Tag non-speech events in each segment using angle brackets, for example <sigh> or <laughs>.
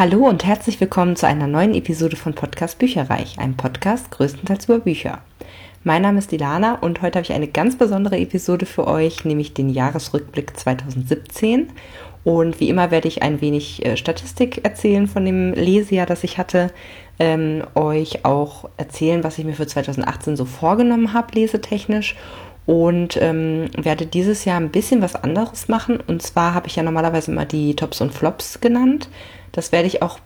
Hallo und herzlich willkommen zu einer neuen Episode von Podcast Bücherreich, einem Podcast größtenteils über Bücher. Mein Name ist Ilana und heute habe ich eine ganz besondere Episode für euch, nämlich den Jahresrückblick 2017. Und wie immer werde ich ein wenig äh, Statistik erzählen von dem Lesejahr, das ich hatte, ähm, euch auch erzählen, was ich mir für 2018 so vorgenommen habe, lesetechnisch und ähm, werde dieses Jahr ein bisschen was anderes machen. Und zwar habe ich ja normalerweise immer die Tops und Flops genannt. Das werde ich auch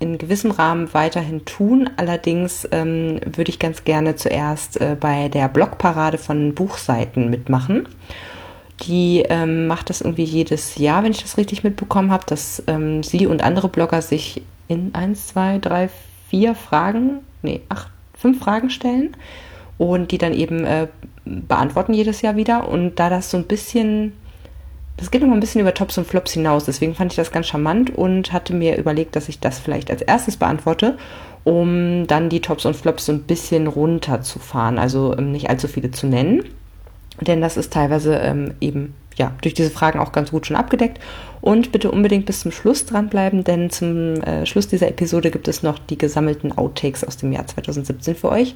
in gewissem Rahmen weiterhin tun. Allerdings ähm, würde ich ganz gerne zuerst äh, bei der Blogparade von Buchseiten mitmachen. Die ähm, macht das irgendwie jedes Jahr, wenn ich das richtig mitbekommen habe, dass ähm, sie und andere Blogger sich in eins, zwei, drei, vier Fragen, nee, acht, fünf Fragen stellen und die dann eben äh, beantworten jedes Jahr wieder. Und da das so ein bisschen das geht noch mal ein bisschen über Tops und Flops hinaus. Deswegen fand ich das ganz charmant und hatte mir überlegt, dass ich das vielleicht als erstes beantworte, um dann die Tops und Flops so ein bisschen runterzufahren. Also ähm, nicht allzu viele zu nennen. Denn das ist teilweise ähm, eben ja, durch diese Fragen auch ganz gut schon abgedeckt. Und bitte unbedingt bis zum Schluss dranbleiben, denn zum äh, Schluss dieser Episode gibt es noch die gesammelten Outtakes aus dem Jahr 2017 für euch.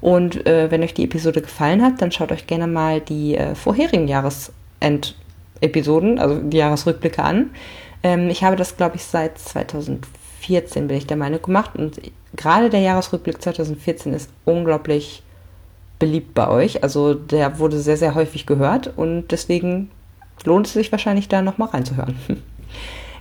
Und äh, wenn euch die Episode gefallen hat, dann schaut euch gerne mal die äh, vorherigen Jahresend Episoden, also die Jahresrückblicke an. Ähm, ich habe das, glaube ich, seit 2014, bin ich der Meinung, gemacht. Und gerade der Jahresrückblick 2014 ist unglaublich beliebt bei euch. Also der wurde sehr, sehr häufig gehört und deswegen lohnt es sich wahrscheinlich da nochmal reinzuhören. <laughs>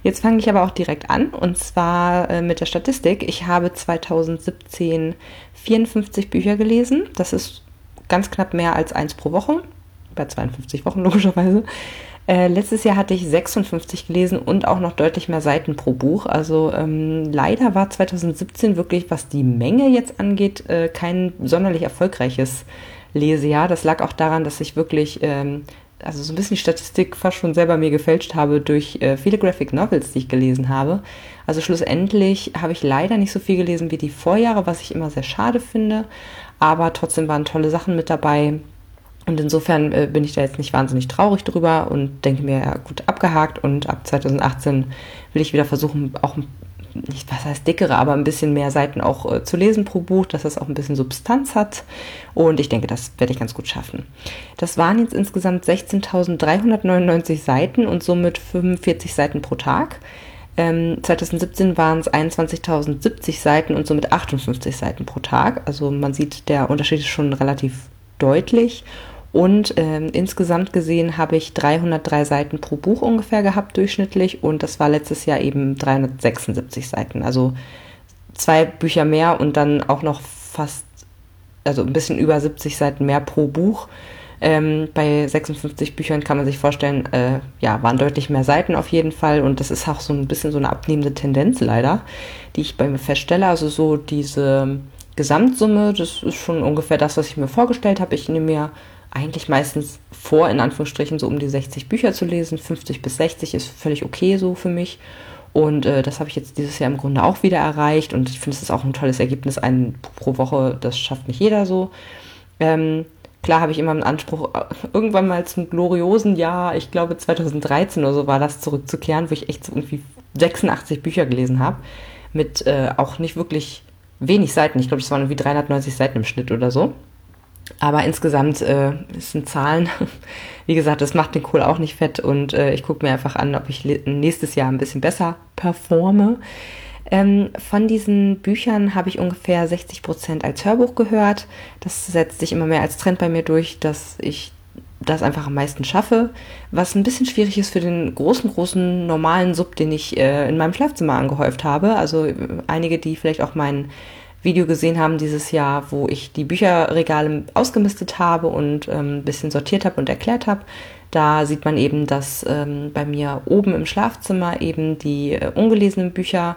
Jetzt fange ich aber auch direkt an und zwar äh, mit der Statistik. Ich habe 2017 54 Bücher gelesen. Das ist ganz knapp mehr als eins pro Woche. Bei 52 Wochen <laughs> logischerweise. Äh, letztes Jahr hatte ich 56 gelesen und auch noch deutlich mehr Seiten pro Buch. Also ähm, leider war 2017 wirklich, was die Menge jetzt angeht, äh, kein sonderlich erfolgreiches Lesejahr. Das lag auch daran, dass ich wirklich, ähm, also so ein bisschen die Statistik fast schon selber mir gefälscht habe durch äh, viele Graphic Novels, die ich gelesen habe. Also schlussendlich habe ich leider nicht so viel gelesen wie die Vorjahre, was ich immer sehr schade finde. Aber trotzdem waren tolle Sachen mit dabei. Und insofern äh, bin ich da jetzt nicht wahnsinnig traurig drüber und denke mir, ja, gut, abgehakt. Und ab 2018 will ich wieder versuchen, auch nicht, was heißt dickere, aber ein bisschen mehr Seiten auch äh, zu lesen pro Buch, dass das auch ein bisschen Substanz hat. Und ich denke, das werde ich ganz gut schaffen. Das waren jetzt insgesamt 16.399 Seiten und somit 45 Seiten pro Tag. Ähm, 2017 waren es 21.070 Seiten und somit 58 Seiten pro Tag. Also man sieht, der Unterschied ist schon relativ deutlich. Und ähm, insgesamt gesehen habe ich 303 Seiten pro Buch ungefähr gehabt, durchschnittlich. Und das war letztes Jahr eben 376 Seiten. Also zwei Bücher mehr und dann auch noch fast, also ein bisschen über 70 Seiten mehr pro Buch. Ähm, bei 56 Büchern kann man sich vorstellen, äh, ja, waren deutlich mehr Seiten auf jeden Fall. Und das ist auch so ein bisschen so eine abnehmende Tendenz leider, die ich bei mir feststelle. Also so diese Gesamtsumme, das ist schon ungefähr das, was ich mir vorgestellt habe. Ich nehme mir eigentlich meistens vor, in Anführungsstrichen, so um die 60 Bücher zu lesen. 50 bis 60 ist völlig okay so für mich. Und äh, das habe ich jetzt dieses Jahr im Grunde auch wieder erreicht. Und ich finde, es ist auch ein tolles Ergebnis, ein pro Woche. Das schafft nicht jeder so. Ähm, klar habe ich immer einen Anspruch, äh, irgendwann mal zum gloriosen Jahr, ich glaube 2013 oder so war das, zurückzukehren, wo ich echt so irgendwie 86 Bücher gelesen habe. Mit äh, auch nicht wirklich wenig Seiten. Ich glaube, das waren irgendwie 390 Seiten im Schnitt oder so. Aber insgesamt äh, sind Zahlen, <laughs> wie gesagt, das macht den Kohl auch nicht fett und äh, ich gucke mir einfach an, ob ich nächstes Jahr ein bisschen besser performe. Ähm, von diesen Büchern habe ich ungefähr 60 Prozent als Hörbuch gehört. Das setzt sich immer mehr als Trend bei mir durch, dass ich das einfach am meisten schaffe. Was ein bisschen schwierig ist für den großen, großen normalen Sub, den ich äh, in meinem Schlafzimmer angehäuft habe. Also äh, einige, die vielleicht auch meinen Video gesehen haben dieses Jahr, wo ich die Bücherregale ausgemistet habe und ähm, ein bisschen sortiert habe und erklärt habe. Da sieht man eben, dass ähm, bei mir oben im Schlafzimmer eben die äh, ungelesenen Bücher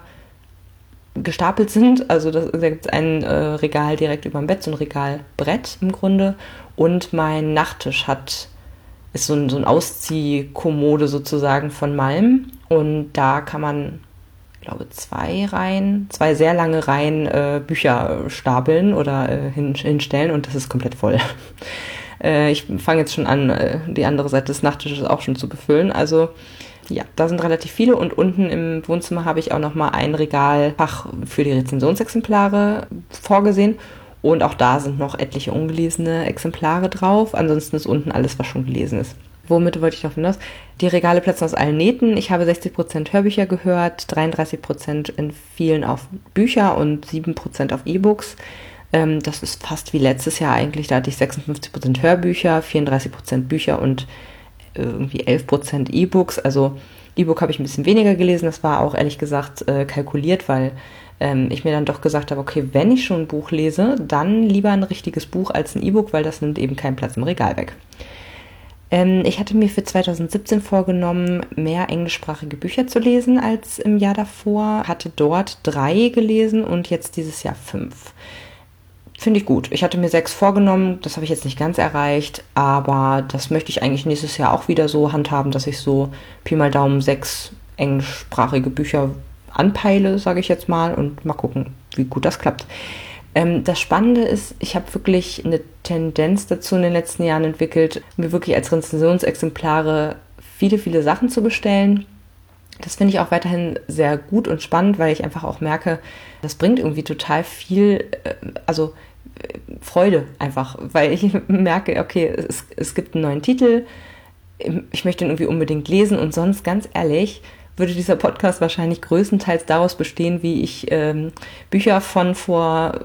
gestapelt sind. Also das, da gibt es ein äh, Regal direkt über dem Bett, so ein Regalbrett im Grunde. Und mein Nachttisch hat ist so ein, so ein Ausziehkommode sozusagen von Malm. Und da kann man glaube, zwei Reihen, zwei sehr lange Reihen äh, Bücher stapeln oder äh, hin, hinstellen und das ist komplett voll. <laughs> äh, ich fange jetzt schon an, äh, die andere Seite des Nachttisches auch schon zu befüllen. Also ja, da sind relativ viele und unten im Wohnzimmer habe ich auch noch mal ein Regalfach für die Rezensionsexemplare vorgesehen und auch da sind noch etliche ungelesene Exemplare drauf. Ansonsten ist unten alles, was schon gelesen ist. Womit wollte ich darauf hinaus? Die Regale platzen aus allen Nähten. Ich habe 60% Hörbücher gehört, 33% in vielen auf Bücher und 7% auf E-Books. Ähm, das ist fast wie letztes Jahr eigentlich. Da hatte ich 56% Hörbücher, 34% Bücher und irgendwie 11% E-Books. Also E-Book habe ich ein bisschen weniger gelesen. Das war auch ehrlich gesagt äh, kalkuliert, weil ähm, ich mir dann doch gesagt habe, okay, wenn ich schon ein Buch lese, dann lieber ein richtiges Buch als ein E-Book, weil das nimmt eben keinen Platz im Regal weg. Ähm, ich hatte mir für 2017 vorgenommen, mehr englischsprachige Bücher zu lesen als im Jahr davor. Hatte dort drei gelesen und jetzt dieses Jahr fünf. Finde ich gut. Ich hatte mir sechs vorgenommen, das habe ich jetzt nicht ganz erreicht, aber das möchte ich eigentlich nächstes Jahr auch wieder so handhaben, dass ich so Pi mal Daumen sechs englischsprachige Bücher anpeile, sage ich jetzt mal, und mal gucken, wie gut das klappt. Ähm, das Spannende ist, ich habe wirklich eine Tendenz dazu in den letzten Jahren entwickelt, mir wirklich als Rezensionsexemplare viele, viele Sachen zu bestellen. Das finde ich auch weiterhin sehr gut und spannend, weil ich einfach auch merke, das bringt irgendwie total viel, äh, also äh, Freude einfach, weil ich <laughs> merke, okay, es, es gibt einen neuen Titel, ich möchte ihn irgendwie unbedingt lesen und sonst ganz ehrlich, würde dieser Podcast wahrscheinlich größtenteils daraus bestehen, wie ich ähm, Bücher von vor,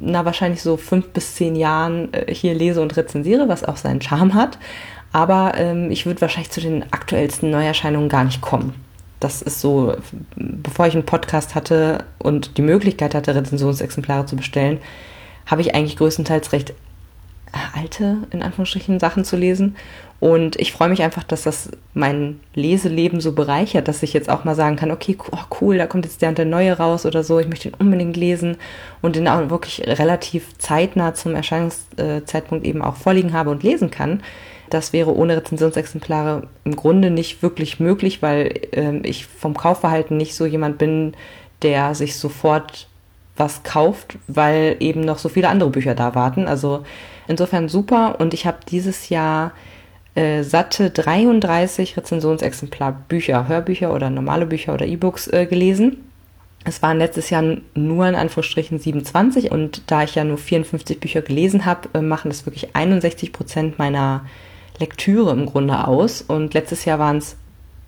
na wahrscheinlich so fünf bis zehn Jahren äh, hier lese und rezensiere, was auch seinen Charme hat. Aber ähm, ich würde wahrscheinlich zu den aktuellsten Neuerscheinungen gar nicht kommen. Das ist so, bevor ich einen Podcast hatte und die Möglichkeit hatte, Rezensionsexemplare zu bestellen, habe ich eigentlich größtenteils recht alte, in Anführungsstrichen, Sachen zu lesen. Und ich freue mich einfach, dass das mein Leseleben so bereichert, dass ich jetzt auch mal sagen kann, okay, oh cool, da kommt jetzt der und der neue raus oder so, ich möchte ihn unbedingt lesen und den auch wirklich relativ zeitnah zum Erscheinungszeitpunkt eben auch vorliegen habe und lesen kann. Das wäre ohne Rezensionsexemplare im Grunde nicht wirklich möglich, weil äh, ich vom Kaufverhalten nicht so jemand bin, der sich sofort was kauft, weil eben noch so viele andere Bücher da warten. Also insofern super und ich habe dieses Jahr äh, satte 33 Rezensionsexemplar Bücher, Hörbücher oder normale Bücher oder E-Books äh, gelesen. Es waren letztes Jahr nur in Anführungsstrichen 27 und da ich ja nur 54 Bücher gelesen habe, äh, machen das wirklich 61 Prozent meiner Lektüre im Grunde aus. Und letztes Jahr waren es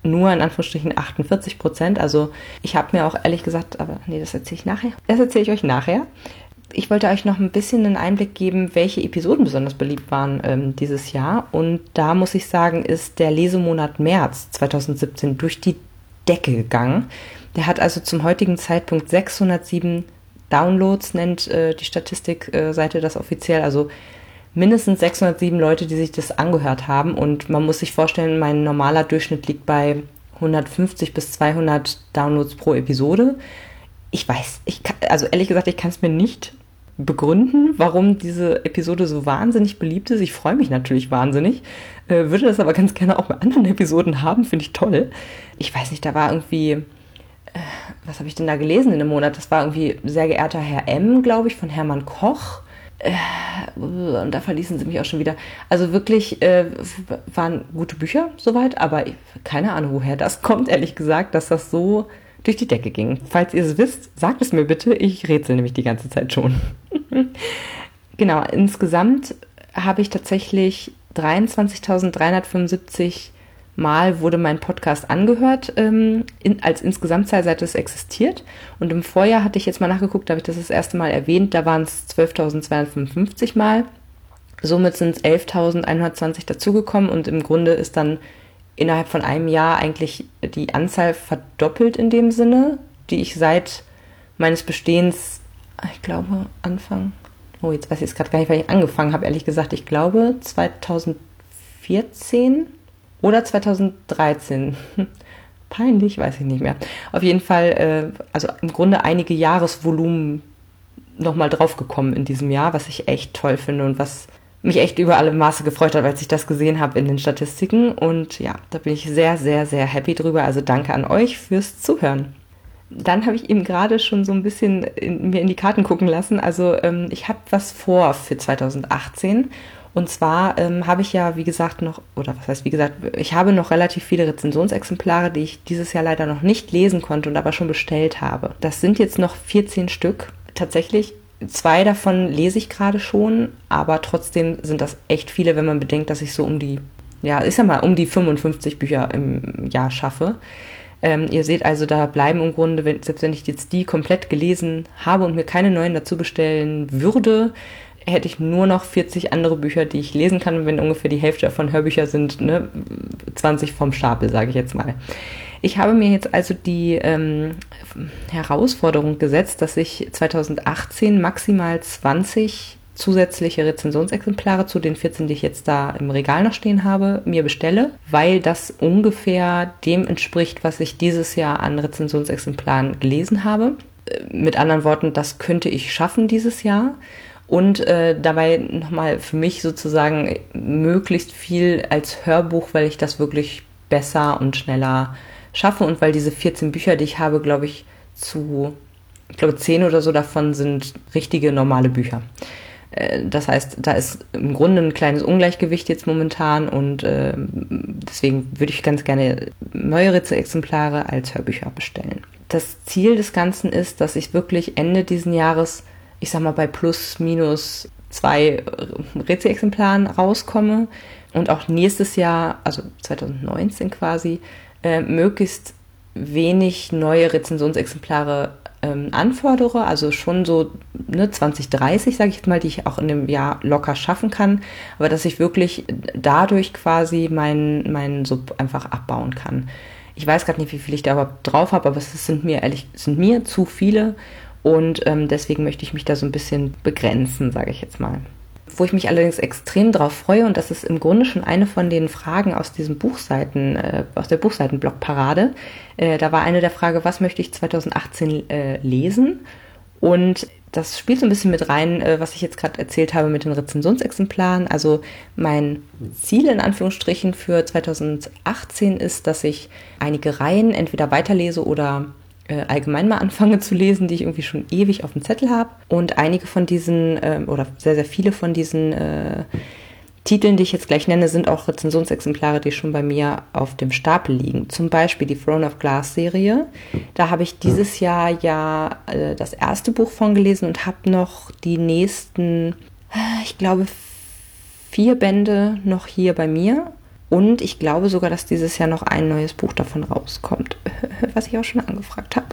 nur in Anführungsstrichen 48 Prozent. Also ich habe mir auch ehrlich gesagt, aber nee, das erzähle ich nachher. Das erzähle ich euch nachher ich wollte euch noch ein bisschen einen Einblick geben, welche Episoden besonders beliebt waren ähm, dieses Jahr. Und da muss ich sagen, ist der Lesemonat März 2017 durch die Decke gegangen. Der hat also zum heutigen Zeitpunkt 607 Downloads, nennt äh, die Statistikseite äh, das offiziell. Also mindestens 607 Leute, die sich das angehört haben. Und man muss sich vorstellen, mein normaler Durchschnitt liegt bei 150 bis 200 Downloads pro Episode. Ich weiß, ich kann, also ehrlich gesagt, ich kann es mir nicht begründen, warum diese Episode so wahnsinnig beliebt ist. Ich freue mich natürlich wahnsinnig, äh, würde das aber ganz gerne auch bei anderen Episoden haben, finde ich toll. Ich weiß nicht, da war irgendwie, äh, was habe ich denn da gelesen in dem Monat? Das war irgendwie sehr geehrter Herr M, glaube ich, von Hermann Koch. Äh, und da verließen sie mich auch schon wieder. Also wirklich waren gute Bücher soweit, aber keine Ahnung, woher das kommt, ehrlich gesagt, dass das so durch die Decke ging. Falls ihr es wisst, sagt es mir bitte. Ich rätsel nämlich die ganze Zeit schon. Genau, insgesamt habe ich tatsächlich 23.375 Mal wurde mein Podcast angehört, ähm, in, als Insgesamtzahl, seit es existiert. Und im Vorjahr hatte ich jetzt mal nachgeguckt, da habe ich das das erste Mal erwähnt, da waren es 12.255 Mal. Somit sind es 11.120 dazugekommen und im Grunde ist dann innerhalb von einem Jahr eigentlich die Anzahl verdoppelt in dem Sinne, die ich seit meines Bestehens, ich glaube, Anfang, oh, jetzt weiß ich jetzt gerade gar nicht, weil ich angefangen habe, ehrlich gesagt, ich glaube 2014 oder 2013. <laughs> Peinlich, weiß ich nicht mehr. Auf jeden Fall, äh, also im Grunde einige Jahresvolumen nochmal draufgekommen in diesem Jahr, was ich echt toll finde und was mich echt über alle Maße gefreut hat, als ich das gesehen habe in den Statistiken. Und ja, da bin ich sehr, sehr, sehr happy drüber. Also danke an euch fürs Zuhören. Dann habe ich eben gerade schon so ein bisschen in, mir in die Karten gucken lassen. Also ähm, ich habe was vor für 2018. Und zwar ähm, habe ich ja, wie gesagt, noch, oder was heißt, wie gesagt, ich habe noch relativ viele Rezensionsexemplare, die ich dieses Jahr leider noch nicht lesen konnte und aber schon bestellt habe. Das sind jetzt noch 14 Stück. Tatsächlich, zwei davon lese ich gerade schon, aber trotzdem sind das echt viele, wenn man bedenkt, dass ich so um die, ja, ich sag mal, um die 55 Bücher im Jahr schaffe. Ähm, ihr seht also, da bleiben im Grunde, wenn, selbst wenn ich jetzt die komplett gelesen habe und mir keine neuen dazu bestellen würde, hätte ich nur noch 40 andere Bücher, die ich lesen kann, wenn ungefähr die Hälfte davon Hörbücher sind, ne, 20 vom Stapel, sage ich jetzt mal. Ich habe mir jetzt also die ähm, Herausforderung gesetzt, dass ich 2018 maximal 20 zusätzliche Rezensionsexemplare zu den 14, die ich jetzt da im Regal noch stehen habe, mir bestelle, weil das ungefähr dem entspricht, was ich dieses Jahr an Rezensionsexemplaren gelesen habe. Äh, mit anderen Worten, das könnte ich schaffen dieses Jahr und äh, dabei nochmal für mich sozusagen möglichst viel als Hörbuch, weil ich das wirklich besser und schneller schaffe und weil diese 14 Bücher, die ich habe, glaube ich, zu, ich glaube, 10 oder so davon sind richtige normale Bücher. Äh, das heißt, da ist im Grunde ein kleines Ungleichgewicht jetzt momentan und äh, deswegen würde ich ganz gerne neuere Exemplare als Hörbücher bestellen. Das Ziel des Ganzen ist, dass ich wirklich Ende diesen Jahres ich sag mal, bei plus, minus zwei Rezi-Exemplaren rauskomme und auch nächstes Jahr, also 2019 quasi, äh, möglichst wenig neue Rezensionsexemplare ähm, anfordere, also schon so ne, 20, 30, sage ich jetzt mal, die ich auch in dem Jahr locker schaffen kann, aber dass ich wirklich dadurch quasi meinen mein Sub einfach abbauen kann. Ich weiß gerade nicht, wie viel ich da überhaupt drauf habe, aber es sind mir ehrlich, sind mir zu viele und ähm, deswegen möchte ich mich da so ein bisschen begrenzen, sage ich jetzt mal. Wo ich mich allerdings extrem drauf freue, und das ist im Grunde schon eine von den Fragen aus diesem Buchseiten, äh, aus der Buchseitenblockparade. Äh, da war eine der Frage, was möchte ich 2018 äh, lesen? Und das spielt so ein bisschen mit rein, äh, was ich jetzt gerade erzählt habe mit den Rezensionsexemplaren. Also mein Ziel in Anführungsstrichen für 2018 ist, dass ich einige Reihen entweder weiterlese oder äh, allgemein mal anfange zu lesen, die ich irgendwie schon ewig auf dem Zettel habe. Und einige von diesen, äh, oder sehr, sehr viele von diesen äh, Titeln, die ich jetzt gleich nenne, sind auch Rezensionsexemplare, die schon bei mir auf dem Stapel liegen. Zum Beispiel die Throne of Glass Serie. Da habe ich dieses Jahr ja äh, das erste Buch von gelesen und habe noch die nächsten, äh, ich glaube, vier Bände noch hier bei mir. Und ich glaube sogar, dass dieses Jahr noch ein neues Buch davon rauskommt, <laughs> was ich auch schon angefragt habe.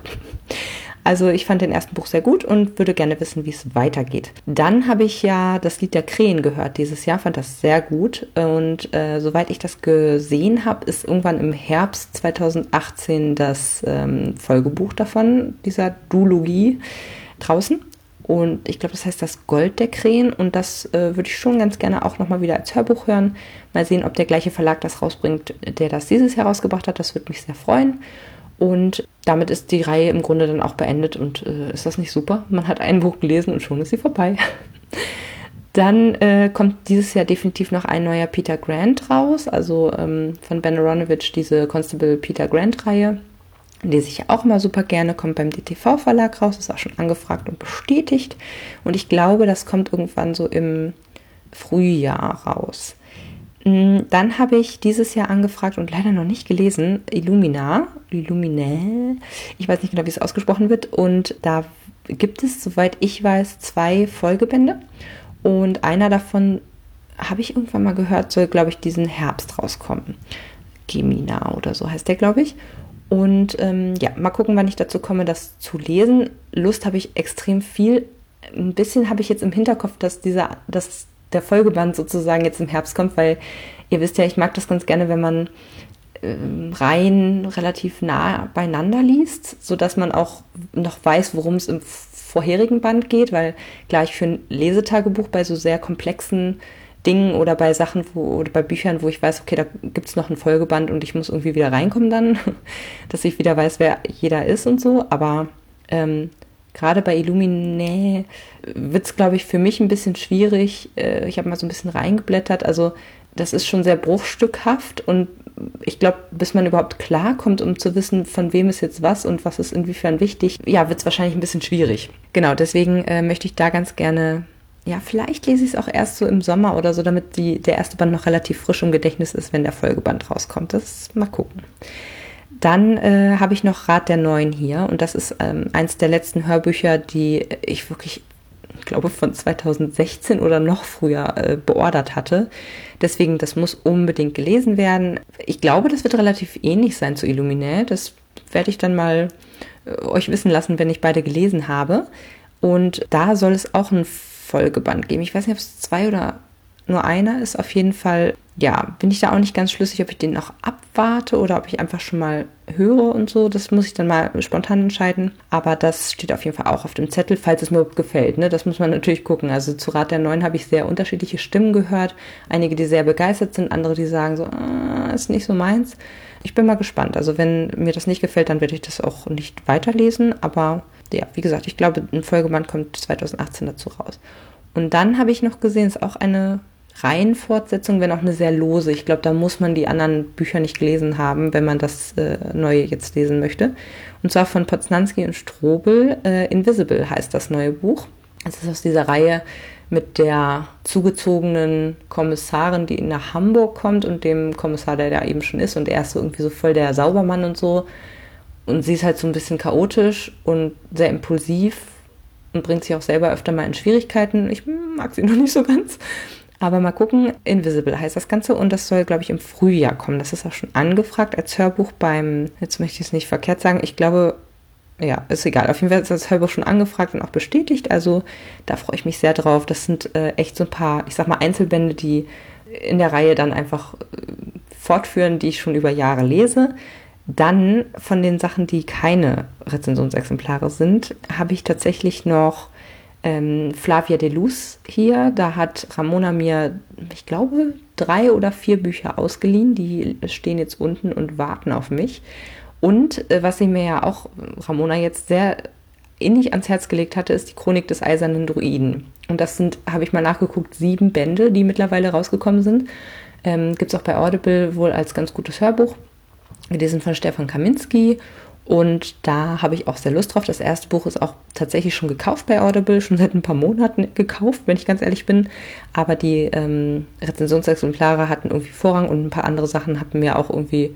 Also ich fand den ersten Buch sehr gut und würde gerne wissen, wie es weitergeht. Dann habe ich ja das Lied der Krähen gehört dieses Jahr, fand das sehr gut. Und äh, soweit ich das gesehen habe, ist irgendwann im Herbst 2018 das ähm, Folgebuch davon, dieser Duologie, draußen. Und ich glaube, das heißt das Gold der Krähen. Und das äh, würde ich schon ganz gerne auch nochmal wieder als Hörbuch hören. Mal sehen, ob der gleiche Verlag das rausbringt, der das dieses Jahr rausgebracht hat. Das würde mich sehr freuen. Und damit ist die Reihe im Grunde dann auch beendet. Und äh, ist das nicht super? Man hat ein Buch gelesen und schon ist sie vorbei. <laughs> Dann äh, kommt dieses Jahr definitiv noch ein neuer Peter Grant raus, also ähm, von Ben Aronovich diese Constable Peter Grant Reihe lese ich auch immer super gerne, kommt beim DTV-Verlag raus, ist auch schon angefragt und bestätigt. Und ich glaube, das kommt irgendwann so im Frühjahr raus. Mm, dann habe ich dieses Jahr angefragt und leider noch nicht gelesen, Illumina, Illuminae, ich weiß nicht genau, wie es ausgesprochen wird. Und da gibt es, soweit ich weiß, zwei Folgebände. Und einer davon habe ich irgendwann mal gehört, soll, glaube ich, diesen Herbst rauskommen. Gemina oder so heißt der, glaube ich. Und ähm, ja, mal gucken, wann ich dazu komme, das zu lesen. Lust habe ich extrem viel. Ein bisschen habe ich jetzt im Hinterkopf, dass dieser, dass der Folgeband sozusagen jetzt im Herbst kommt, weil ihr wisst ja, ich mag das ganz gerne, wenn man ähm, Reihen relativ nah beieinander liest, sodass man auch noch weiß, worum es im vorherigen Band geht, weil gleich für ein Lesetagebuch bei so sehr komplexen Dingen oder bei Sachen wo, oder bei Büchern, wo ich weiß, okay, da gibt es noch einen Folgeband und ich muss irgendwie wieder reinkommen dann, <laughs> dass ich wieder weiß, wer jeder ist und so. Aber ähm, gerade bei Illuminae wird es, glaube ich, für mich ein bisschen schwierig. Äh, ich habe mal so ein bisschen reingeblättert. Also das ist schon sehr bruchstückhaft und ich glaube, bis man überhaupt klarkommt, um zu wissen, von wem ist jetzt was und was ist inwiefern wichtig, ja, wird es wahrscheinlich ein bisschen schwierig. Genau, deswegen äh, möchte ich da ganz gerne ja, vielleicht lese ich es auch erst so im Sommer oder so, damit die, der erste Band noch relativ frisch im Gedächtnis ist, wenn der Folgeband rauskommt. Das mal gucken. Dann äh, habe ich noch Rat der Neuen hier und das ist ähm, eins der letzten Hörbücher, die ich wirklich, ich glaube, von 2016 oder noch früher äh, beordert hatte. Deswegen, das muss unbedingt gelesen werden. Ich glaube, das wird relativ ähnlich sein zu Illuminae. Das werde ich dann mal äh, euch wissen lassen, wenn ich beide gelesen habe. Und da soll es auch ein Folgeband geben. Ich weiß nicht, ob es zwei oder nur einer ist. Auf jeden Fall, ja, bin ich da auch nicht ganz schlüssig, ob ich den noch abwarte oder ob ich einfach schon mal höre und so. Das muss ich dann mal spontan entscheiden. Aber das steht auf jeden Fall auch auf dem Zettel, falls es mir gefällt. Ne? Das muss man natürlich gucken. Also zu Rat der Neuen habe ich sehr unterschiedliche Stimmen gehört. Einige, die sehr begeistert sind, andere, die sagen so, ah, ist nicht so meins. Ich bin mal gespannt. Also wenn mir das nicht gefällt, dann werde ich das auch nicht weiterlesen. Aber ja, wie gesagt, ich glaube, ein Folgeband kommt 2018 dazu raus. Und dann habe ich noch gesehen, ist auch eine Reihenfortsetzung, wenn auch eine sehr lose. Ich glaube, da muss man die anderen Bücher nicht gelesen haben, wenn man das äh, neue jetzt lesen möchte. Und zwar von Poznanski und Strobel. Äh, Invisible heißt das neue Buch. Es ist aus dieser Reihe mit der zugezogenen Kommissarin, die nach Hamburg kommt und dem Kommissar, der da eben schon ist. Und er ist so irgendwie so voll der Saubermann und so. Und sie ist halt so ein bisschen chaotisch und sehr impulsiv und bringt sich auch selber öfter mal in Schwierigkeiten. Ich mag sie <laughs> noch nicht so ganz. Aber mal gucken, Invisible heißt das Ganze und das soll, glaube ich, im Frühjahr kommen. Das ist auch schon angefragt als Hörbuch beim, jetzt möchte ich es nicht verkehrt sagen, ich glaube, ja, ist egal. Auf jeden Fall ist das Hörbuch schon angefragt und auch bestätigt. Also da freue ich mich sehr drauf. Das sind äh, echt so ein paar, ich sag mal, Einzelbände, die in der Reihe dann einfach äh, fortführen, die ich schon über Jahre lese. Dann von den Sachen, die keine Rezensionsexemplare sind, habe ich tatsächlich noch ähm, Flavia de Luz hier. Da hat Ramona mir, ich glaube, drei oder vier Bücher ausgeliehen. Die stehen jetzt unten und warten auf mich. Und äh, was sie mir ja auch, Ramona jetzt sehr innig ans Herz gelegt hatte, ist die Chronik des Eisernen Druiden. Und das sind, habe ich mal nachgeguckt, sieben Bände, die mittlerweile rausgekommen sind. Ähm, Gibt es auch bei Audible wohl als ganz gutes Hörbuch gelesen von Stefan Kaminski. Und da habe ich auch sehr Lust drauf. Das erste Buch ist auch tatsächlich schon gekauft bei Audible, schon seit ein paar Monaten gekauft, wenn ich ganz ehrlich bin. Aber die ähm, Rezensionsexemplare hatten irgendwie Vorrang und ein paar andere Sachen hatten mir auch irgendwie,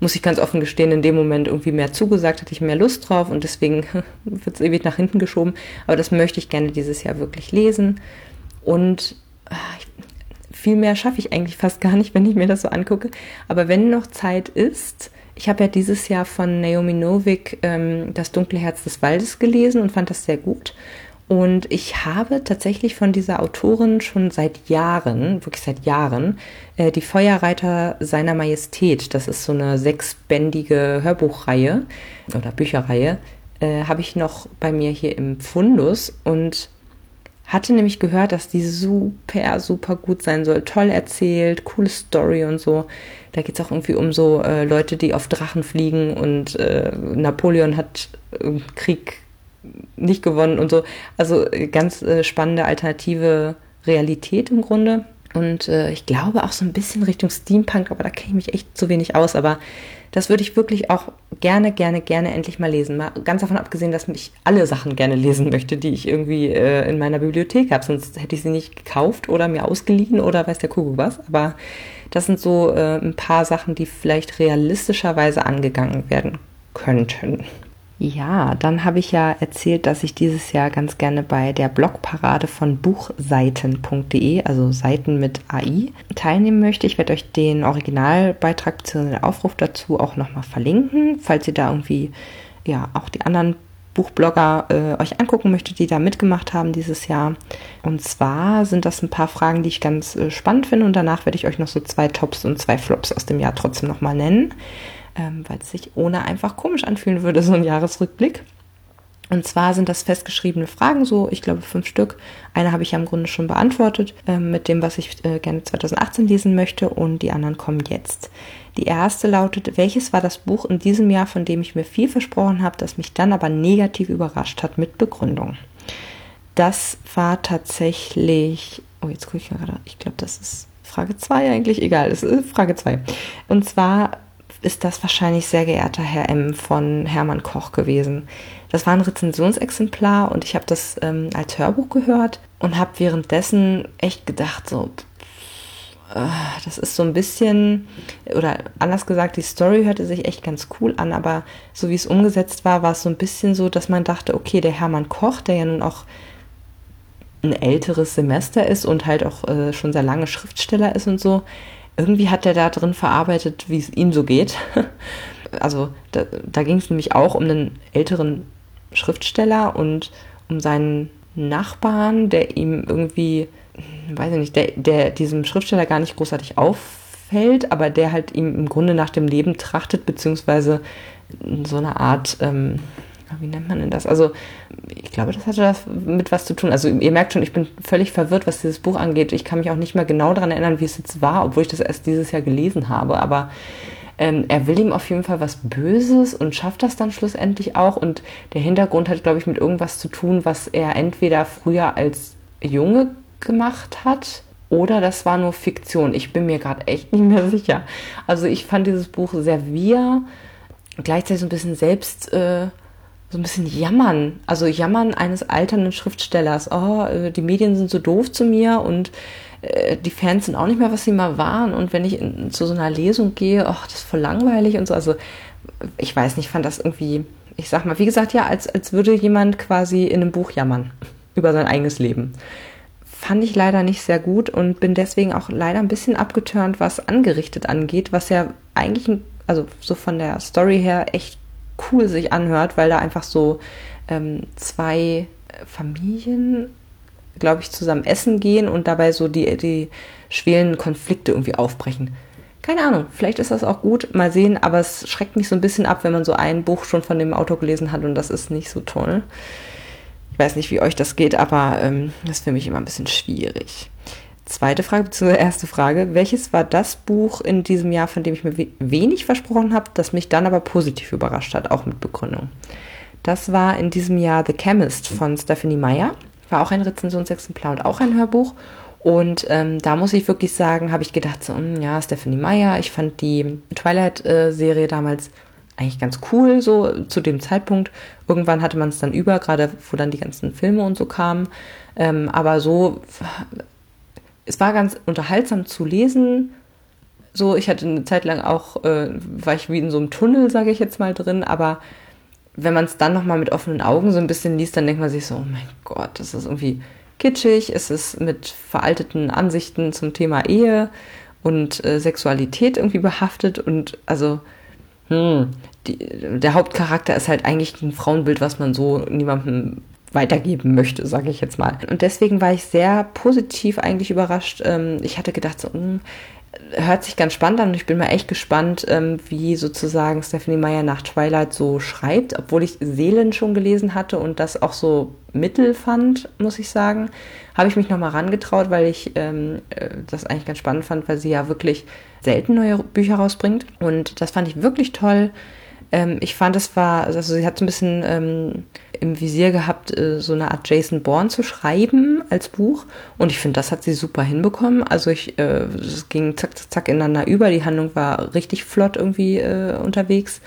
muss ich ganz offen gestehen, in dem Moment irgendwie mehr zugesagt, hatte ich mehr Lust drauf und deswegen <laughs> wird es ewig nach hinten geschoben. Aber das möchte ich gerne dieses Jahr wirklich lesen. Und ach, viel mehr schaffe ich eigentlich fast gar nicht, <laughs> wenn ich mir das so angucke. Aber wenn noch Zeit ist, ich habe ja dieses Jahr von Naomi Novik ähm, Das dunkle Herz des Waldes gelesen und fand das sehr gut. Und ich habe tatsächlich von dieser Autorin schon seit Jahren, wirklich seit Jahren, äh, die Feuerreiter seiner Majestät, das ist so eine sechsbändige Hörbuchreihe oder Bücherreihe, äh, habe ich noch bei mir hier im Fundus und hatte nämlich gehört, dass die super, super gut sein soll. Toll erzählt, coole Story und so. Da geht es auch irgendwie um so äh, Leute, die auf Drachen fliegen und äh, Napoleon hat im Krieg nicht gewonnen und so. Also äh, ganz äh, spannende alternative Realität im Grunde. Und äh, ich glaube auch so ein bisschen Richtung Steampunk, aber da kenne ich mich echt zu wenig aus. Aber das würde ich wirklich auch gerne, gerne, gerne endlich mal lesen. Mal ganz davon abgesehen, dass ich alle Sachen gerne lesen möchte, die ich irgendwie äh, in meiner Bibliothek habe. Sonst hätte ich sie nicht gekauft oder mir ausgeliehen oder weiß der Kuckuck was. Aber das sind so äh, ein paar Sachen, die vielleicht realistischerweise angegangen werden könnten. Ja, dann habe ich ja erzählt, dass ich dieses Jahr ganz gerne bei der Blogparade von buchseiten.de, also Seiten mit AI, teilnehmen möchte. Ich werde euch den Originalbeitrag bzw. den Aufruf dazu auch nochmal verlinken, falls ihr da irgendwie ja auch die anderen Buchblogger äh, euch angucken möchtet, die da mitgemacht haben dieses Jahr. Und zwar sind das ein paar Fragen, die ich ganz äh, spannend finde und danach werde ich euch noch so zwei Tops und zwei Flops aus dem Jahr trotzdem nochmal nennen ähm, weil es sich ohne einfach komisch anfühlen würde, so ein Jahresrückblick. Und zwar sind das festgeschriebene Fragen, so ich glaube fünf Stück. Eine habe ich ja im Grunde schon beantwortet äh, mit dem, was ich äh, gerne 2018 lesen möchte und die anderen kommen jetzt. Die erste lautet, welches war das Buch in diesem Jahr, von dem ich mir viel versprochen habe, das mich dann aber negativ überrascht hat mit Begründung? Das war tatsächlich, oh jetzt gucke ich gerade, ich glaube das ist Frage 2 eigentlich, egal, es ist Frage 2. Und zwar ist das wahrscheinlich sehr geehrter Herr M von Hermann Koch gewesen. Das war ein Rezensionsexemplar und ich habe das ähm, als Hörbuch gehört und habe währenddessen echt gedacht, so, äh, das ist so ein bisschen, oder anders gesagt, die Story hörte sich echt ganz cool an, aber so wie es umgesetzt war, war es so ein bisschen so, dass man dachte, okay, der Hermann Koch, der ja nun auch ein älteres Semester ist und halt auch äh, schon sehr lange Schriftsteller ist und so, irgendwie hat er da drin verarbeitet, wie es ihm so geht. <laughs> also da, da ging es nämlich auch um einen älteren Schriftsteller und um seinen Nachbarn, der ihm irgendwie, weiß ich nicht, der, der diesem Schriftsteller gar nicht großartig auffällt, aber der halt ihm im Grunde nach dem Leben trachtet, beziehungsweise so eine Art, ähm, wie nennt man denn das? Also, ich glaube, das hatte das mit was zu tun. Also, ihr merkt schon, ich bin völlig verwirrt, was dieses Buch angeht. Ich kann mich auch nicht mehr genau daran erinnern, wie es jetzt war, obwohl ich das erst dieses Jahr gelesen habe. Aber ähm, er will ihm auf jeden Fall was Böses und schafft das dann schlussendlich auch. Und der Hintergrund hat, glaube ich, mit irgendwas zu tun, was er entweder früher als Junge gemacht hat oder das war nur Fiktion. Ich bin mir gerade echt nicht mehr sicher. Also ich fand dieses Buch sehr wir, gleichzeitig so ein bisschen selbst, äh, so ein bisschen jammern. Also jammern eines alternden Schriftstellers. Oh, äh, die Medien sind so doof zu mir und äh, die Fans sind auch nicht mehr, was sie mal waren. Und wenn ich in, zu so einer Lesung gehe, ach, das ist voll langweilig und so. Also ich weiß nicht, fand das irgendwie, ich sag mal, wie gesagt, ja, als, als würde jemand quasi in einem Buch jammern <laughs> über sein eigenes Leben. Fand ich leider nicht sehr gut und bin deswegen auch leider ein bisschen abgeturnt, was angerichtet angeht, was ja eigentlich, also so von der Story her echt cool sich anhört, weil da einfach so ähm, zwei Familien glaube ich, zusammen essen gehen und dabei so die, die schwelen Konflikte irgendwie aufbrechen. Keine Ahnung, vielleicht ist das auch gut, mal sehen, aber es schreckt mich so ein bisschen ab, wenn man so ein Buch schon von dem Autor gelesen hat und das ist nicht so toll. Ich weiß nicht, wie euch das geht, aber ähm, das ist für mich immer ein bisschen schwierig. Zweite Frage, beziehungsweise erste Frage. Welches war das Buch in diesem Jahr, von dem ich mir wenig versprochen habe, das mich dann aber positiv überrascht hat, auch mit Begründung? Das war in diesem Jahr The Chemist von Stephanie Meyer war auch ein Rezensionsexemplar und auch ein Hörbuch. Und ähm, da muss ich wirklich sagen, habe ich gedacht, so, hm, ja, Stephanie Meyer, ich fand die Twilight-Serie damals eigentlich ganz cool, so zu dem Zeitpunkt. Irgendwann hatte man es dann über, gerade wo dann die ganzen Filme und so kamen. Ähm, aber so, es war ganz unterhaltsam zu lesen. So, ich hatte eine Zeit lang auch, äh, war ich wie in so einem Tunnel, sage ich jetzt mal drin, aber wenn man es dann nochmal mit offenen Augen so ein bisschen liest, dann denkt man sich so, oh mein Gott, das ist irgendwie kitschig, es ist mit veralteten Ansichten zum Thema Ehe und äh, Sexualität irgendwie behaftet. Und also hm, die, der Hauptcharakter ist halt eigentlich ein Frauenbild, was man so niemandem weitergeben möchte, sage ich jetzt mal. Und deswegen war ich sehr positiv eigentlich überrascht. Ähm, ich hatte gedacht, so, mh, hm, hört sich ganz spannend an und ich bin mal echt gespannt, ähm, wie sozusagen Stephanie Meyer nach Twilight so schreibt, obwohl ich Seelen schon gelesen hatte und das auch so mittel fand, muss ich sagen, habe ich mich nochmal rangetraut, weil ich ähm, äh, das eigentlich ganz spannend fand, weil sie ja wirklich selten neue Bücher rausbringt und das fand ich wirklich toll. Ich fand, es war, also sie hat so ein bisschen im Visier gehabt, äh, so eine Art Jason Bourne zu schreiben als Buch. Und ich finde, das hat sie super hinbekommen. Also ich, äh, es ging zack, zack, zack ineinander über. Die Handlung war richtig flott irgendwie äh, unterwegs.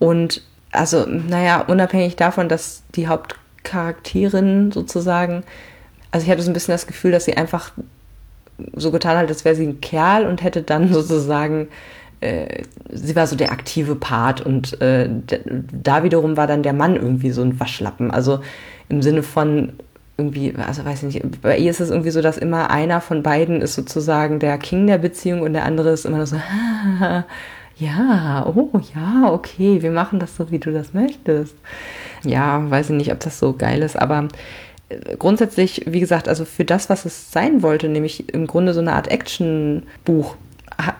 Und also, naja, unabhängig davon, dass die Hauptcharakterin sozusagen, also ich hatte so ein bisschen das Gefühl, dass sie einfach so getan hat, als wäre sie ein Kerl und hätte dann <laughs> sozusagen äh, sie war so der aktive Part und äh, da wiederum war dann der Mann irgendwie so ein Waschlappen. Also im Sinne von irgendwie, also weiß ich nicht, bei ihr ist es irgendwie so, dass immer einer von beiden ist sozusagen der King der Beziehung und der andere ist immer nur so, <laughs> ja, oh ja, okay, wir machen das so, wie du das möchtest. Ja, weiß ich nicht, ob das so geil ist, aber äh, grundsätzlich, wie gesagt, also für das, was es sein wollte, nämlich im Grunde so eine Art Action-Buch,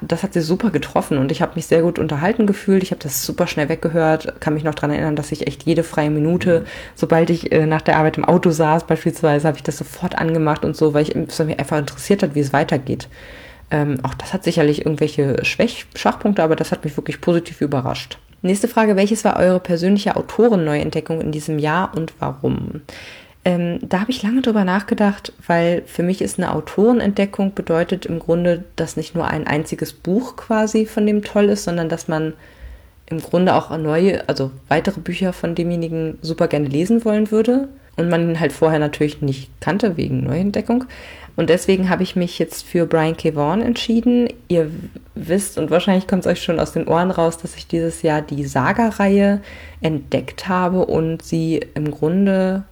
das hat sie super getroffen und ich habe mich sehr gut unterhalten gefühlt. Ich habe das super schnell weggehört, kann mich noch daran erinnern, dass ich echt jede freie Minute, mhm. sobald ich äh, nach der Arbeit im Auto saß beispielsweise, habe ich das sofort angemacht und so, weil ich es mich einfach interessiert hat, wie es weitergeht. Ähm, auch das hat sicherlich irgendwelche Schwäch Schwachpunkte, aber das hat mich wirklich positiv überrascht. Nächste Frage, welches war eure persönliche Autorenneuentdeckung in diesem Jahr und warum? Ähm, da habe ich lange drüber nachgedacht, weil für mich ist eine Autorenentdeckung bedeutet im Grunde, dass nicht nur ein einziges Buch quasi von dem toll ist, sondern dass man im Grunde auch neue, also weitere Bücher von demjenigen super gerne lesen wollen würde und man ihn halt vorher natürlich nicht kannte wegen Neuentdeckung. Und deswegen habe ich mich jetzt für Brian K. Vaughan entschieden. Ihr wisst und wahrscheinlich kommt es euch schon aus den Ohren raus, dass ich dieses Jahr die Saga-Reihe entdeckt habe und sie im Grunde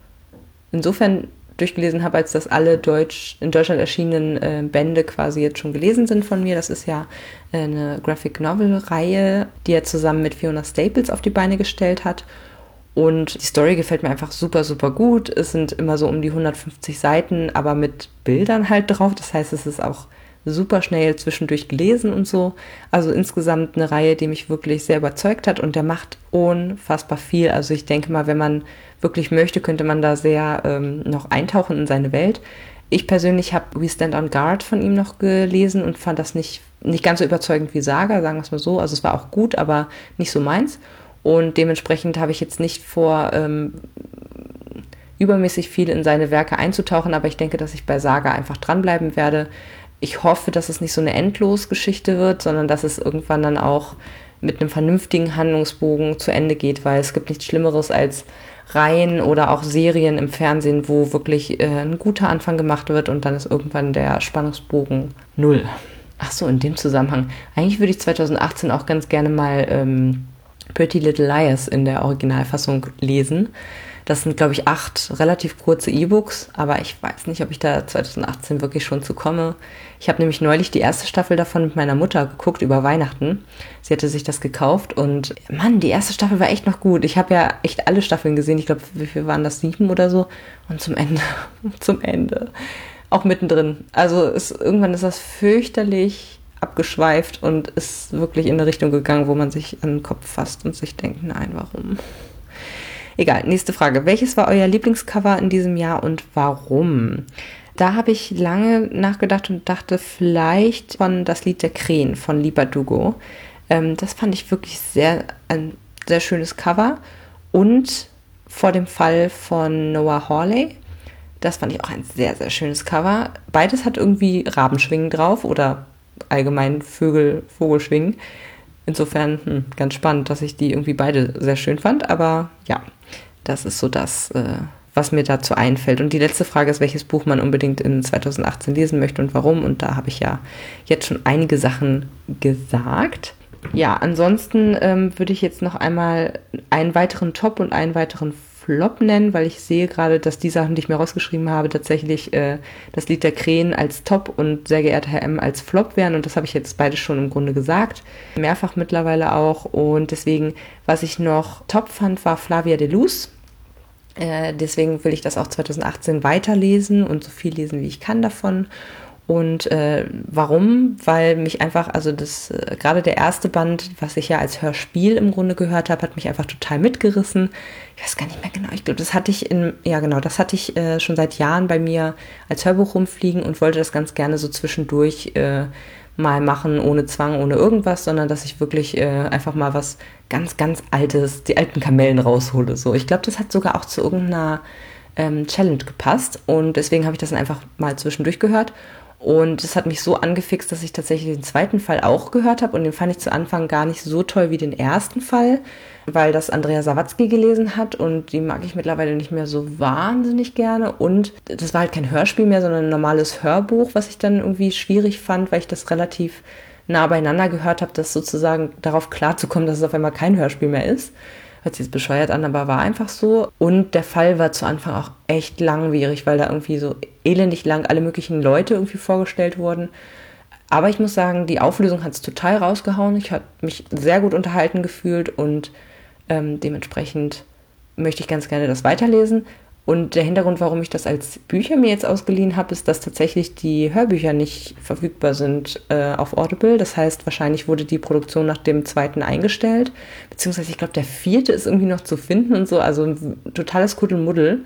insofern durchgelesen habe, als dass alle Deutsch, in Deutschland erschienenen äh, Bände quasi jetzt schon gelesen sind von mir. Das ist ja äh, eine Graphic Novel-Reihe, die er zusammen mit Fiona Staples auf die Beine gestellt hat. Und die Story gefällt mir einfach super, super gut. Es sind immer so um die 150 Seiten, aber mit Bildern halt drauf. Das heißt, es ist auch super schnell zwischendurch gelesen und so. Also insgesamt eine Reihe, die mich wirklich sehr überzeugt hat und der macht unfassbar viel. Also ich denke mal, wenn man wirklich möchte, könnte man da sehr ähm, noch eintauchen in seine Welt. Ich persönlich habe We Stand on Guard von ihm noch gelesen und fand das nicht, nicht ganz so überzeugend wie Saga, sagen wir es mal so. Also es war auch gut, aber nicht so meins. Und dementsprechend habe ich jetzt nicht vor, ähm, übermäßig viel in seine Werke einzutauchen, aber ich denke, dass ich bei Saga einfach dranbleiben werde. Ich hoffe, dass es nicht so eine Endlosgeschichte wird, sondern dass es irgendwann dann auch mit einem vernünftigen Handlungsbogen zu Ende geht, weil es gibt nichts Schlimmeres als Reihen oder auch Serien im Fernsehen, wo wirklich äh, ein guter Anfang gemacht wird und dann ist irgendwann der Spannungsbogen null. Ach so, in dem Zusammenhang. Eigentlich würde ich 2018 auch ganz gerne mal ähm, Pretty Little Liars in der Originalfassung lesen. Das sind, glaube ich, acht relativ kurze E-Books, aber ich weiß nicht, ob ich da 2018 wirklich schon zu komme. Ich habe nämlich neulich die erste Staffel davon mit meiner Mutter geguckt über Weihnachten. Sie hatte sich das gekauft und Mann, die erste Staffel war echt noch gut. Ich habe ja echt alle Staffeln gesehen. Ich glaube, wie viel waren das? Sieben oder so? Und zum Ende, <laughs> zum Ende. Auch mittendrin. Also ist, irgendwann ist das fürchterlich abgeschweift und ist wirklich in eine Richtung gegangen, wo man sich an den Kopf fasst und sich denkt, nein, warum? Egal, nächste Frage. Welches war euer Lieblingscover in diesem Jahr und warum? Da habe ich lange nachgedacht und dachte vielleicht von das Lied der Krähen von Liba Dugo. Ähm, das fand ich wirklich sehr, ein sehr schönes Cover. Und vor dem Fall von Noah Hawley. Das fand ich auch ein sehr, sehr schönes Cover. Beides hat irgendwie Rabenschwingen drauf oder allgemein Vögel, Vogelschwingen. Insofern hm, ganz spannend, dass ich die irgendwie beide sehr schön fand. Aber ja, das ist so das, äh, was mir dazu einfällt. Und die letzte Frage ist, welches Buch man unbedingt in 2018 lesen möchte und warum. Und da habe ich ja jetzt schon einige Sachen gesagt. Ja, ansonsten ähm, würde ich jetzt noch einmal einen weiteren Top und einen weiteren Flop nennen, weil ich sehe gerade, dass die Sachen, die ich mir rausgeschrieben habe, tatsächlich äh, das Lied der Krähen als Top und sehr geehrter Herr M als Flop wären. Und das habe ich jetzt beide schon im Grunde gesagt. Mehrfach mittlerweile auch. Und deswegen, was ich noch top fand, war Flavia de Luz. Äh, deswegen will ich das auch 2018 weiterlesen und so viel lesen, wie ich kann davon. Und äh, warum? Weil mich einfach, also das, äh, gerade der erste Band, was ich ja als Hörspiel im Grunde gehört habe, hat mich einfach total mitgerissen. Ich weiß gar nicht mehr genau, ich glaube, das hatte ich in, ja genau, das hatte ich äh, schon seit Jahren bei mir als Hörbuch rumfliegen und wollte das ganz gerne so zwischendurch äh, mal machen, ohne Zwang, ohne irgendwas, sondern dass ich wirklich äh, einfach mal was ganz, ganz Altes, die alten Kamellen raushole. So, ich glaube, das hat sogar auch zu irgendeiner ähm, Challenge gepasst und deswegen habe ich das dann einfach mal zwischendurch gehört und es hat mich so angefixt, dass ich tatsächlich den zweiten Fall auch gehört habe. Und den fand ich zu Anfang gar nicht so toll wie den ersten Fall, weil das Andrea Sawatzki gelesen hat. Und die mag ich mittlerweile nicht mehr so wahnsinnig gerne. Und das war halt kein Hörspiel mehr, sondern ein normales Hörbuch, was ich dann irgendwie schwierig fand, weil ich das relativ nah beieinander gehört habe, das sozusagen darauf klarzukommen, dass es auf einmal kein Hörspiel mehr ist. Hört sich jetzt bescheuert an, aber war einfach so. Und der Fall war zu Anfang auch echt langwierig, weil da irgendwie so elendig lang alle möglichen Leute irgendwie vorgestellt wurden. Aber ich muss sagen, die Auflösung hat es total rausgehauen. Ich habe mich sehr gut unterhalten gefühlt und ähm, dementsprechend möchte ich ganz gerne das weiterlesen. Und der Hintergrund, warum ich das als Bücher mir jetzt ausgeliehen habe, ist, dass tatsächlich die Hörbücher nicht verfügbar sind äh, auf Audible. Das heißt, wahrscheinlich wurde die Produktion nach dem zweiten eingestellt. Beziehungsweise, ich glaube, der vierte ist irgendwie noch zu finden und so. Also ein totales Kuddelmuddel.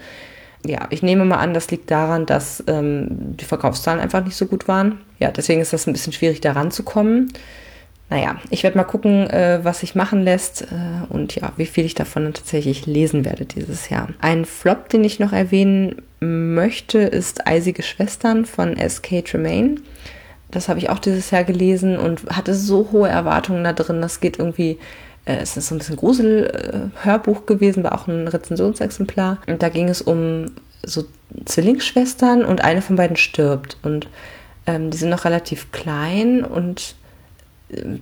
Ja, ich nehme mal an, das liegt daran, dass ähm, die Verkaufszahlen einfach nicht so gut waren. Ja, deswegen ist das ein bisschen schwierig, da ranzukommen. Naja, ich werde mal gucken, äh, was sich machen lässt äh, und ja, wie viel ich davon tatsächlich lesen werde dieses Jahr. Ein Flop, den ich noch erwähnen möchte, ist Eisige Schwestern von S.K. Tremaine. Das habe ich auch dieses Jahr gelesen und hatte so hohe Erwartungen da drin. Das geht irgendwie, äh, es ist so ein bisschen Grusel-Hörbuch äh, gewesen, war auch ein Rezensionsexemplar. Und da ging es um so Zwillingsschwestern und eine von beiden stirbt. Und ähm, die sind noch relativ klein und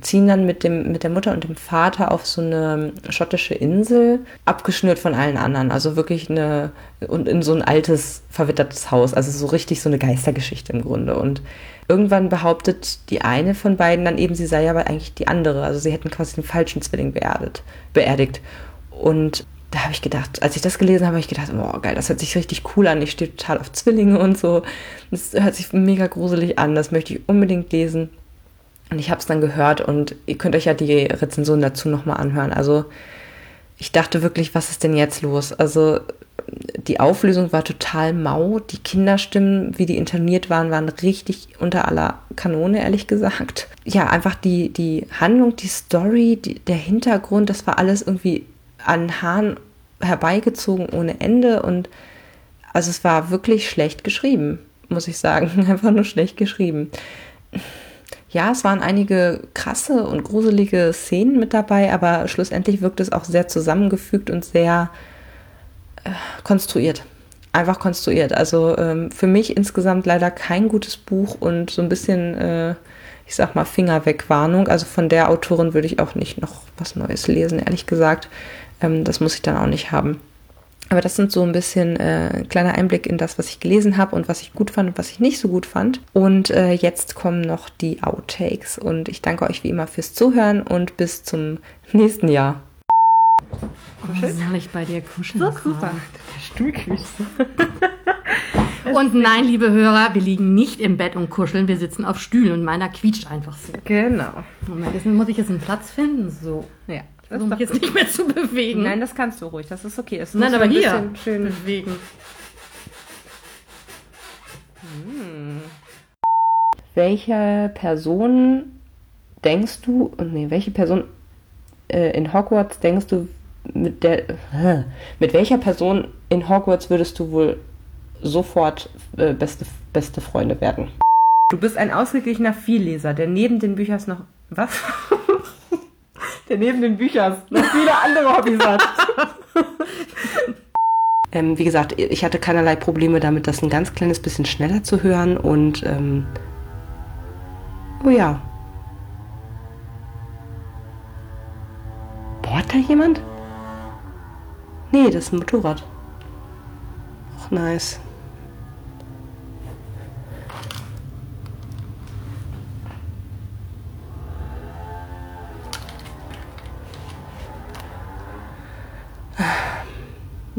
ziehen dann mit, dem, mit der Mutter und dem Vater auf so eine schottische Insel, abgeschnürt von allen anderen. Also wirklich eine, und in so ein altes, verwittertes Haus. Also so richtig so eine Geistergeschichte im Grunde. Und irgendwann behauptet die eine von beiden dann eben, sie sei aber eigentlich die andere. Also sie hätten quasi den falschen Zwilling beerdigt. beerdigt. Und da habe ich gedacht, als ich das gelesen habe, habe ich gedacht, oh geil, das hört sich richtig cool an. Ich stehe total auf Zwillinge und so. Das hört sich mega gruselig an. Das möchte ich unbedingt lesen. Und ich habe es dann gehört und ihr könnt euch ja die Rezension dazu nochmal anhören. Also ich dachte wirklich, was ist denn jetzt los? Also die Auflösung war total mau. Die Kinderstimmen, wie die intoniert waren, waren richtig unter aller Kanone, ehrlich gesagt. Ja, einfach die, die Handlung, die Story, die, der Hintergrund, das war alles irgendwie an Haaren herbeigezogen ohne Ende. Und also es war wirklich schlecht geschrieben, muss ich sagen. <laughs> Einfach nur schlecht geschrieben ja, es waren einige krasse und gruselige Szenen mit dabei, aber schlussendlich wirkt es auch sehr zusammengefügt und sehr äh, konstruiert. Einfach konstruiert. Also ähm, für mich insgesamt leider kein gutes Buch und so ein bisschen, äh, ich sag mal, Finger weg Warnung. Also von der Autorin würde ich auch nicht noch was Neues lesen, ehrlich gesagt. Ähm, das muss ich dann auch nicht haben. Aber das sind so ein bisschen äh, kleiner Einblick in das, was ich gelesen habe und was ich gut fand und was ich nicht so gut fand. Und äh, jetzt kommen noch die Outtakes. Und ich danke euch wie immer fürs Zuhören und bis zum nächsten Jahr. Kuscheln? soll ich bei dir kuscheln? So super. Stuhlküche. <laughs> und nein, liebe Hörer, wir liegen nicht im Bett und kuscheln, wir sitzen auf Stühlen und meiner quietscht einfach so. Genau. Moment, jetzt muss ich jetzt einen Platz finden. So. Ja. Um mich jetzt nicht mehr zu bewegen. Nein, das kannst du ruhig. Das ist okay. Es Nein, aber hier schön bewegen. Hm. Welche Person denkst du, nee, welche Person äh, in Hogwarts denkst du, mit der, äh, mit welcher Person in Hogwarts würdest du wohl sofort äh, beste, beste Freunde werden? Du bist ein ausgeglichener Vielleser, der neben den Büchern noch, was? Der neben den Büchern noch viele andere Hobbys hat. <laughs> ähm, wie gesagt, ich hatte keinerlei Probleme damit, das ein ganz kleines bisschen schneller zu hören und ähm, oh ja. Bohrt da jemand? Nee, das ist ein Motorrad. Och, nice.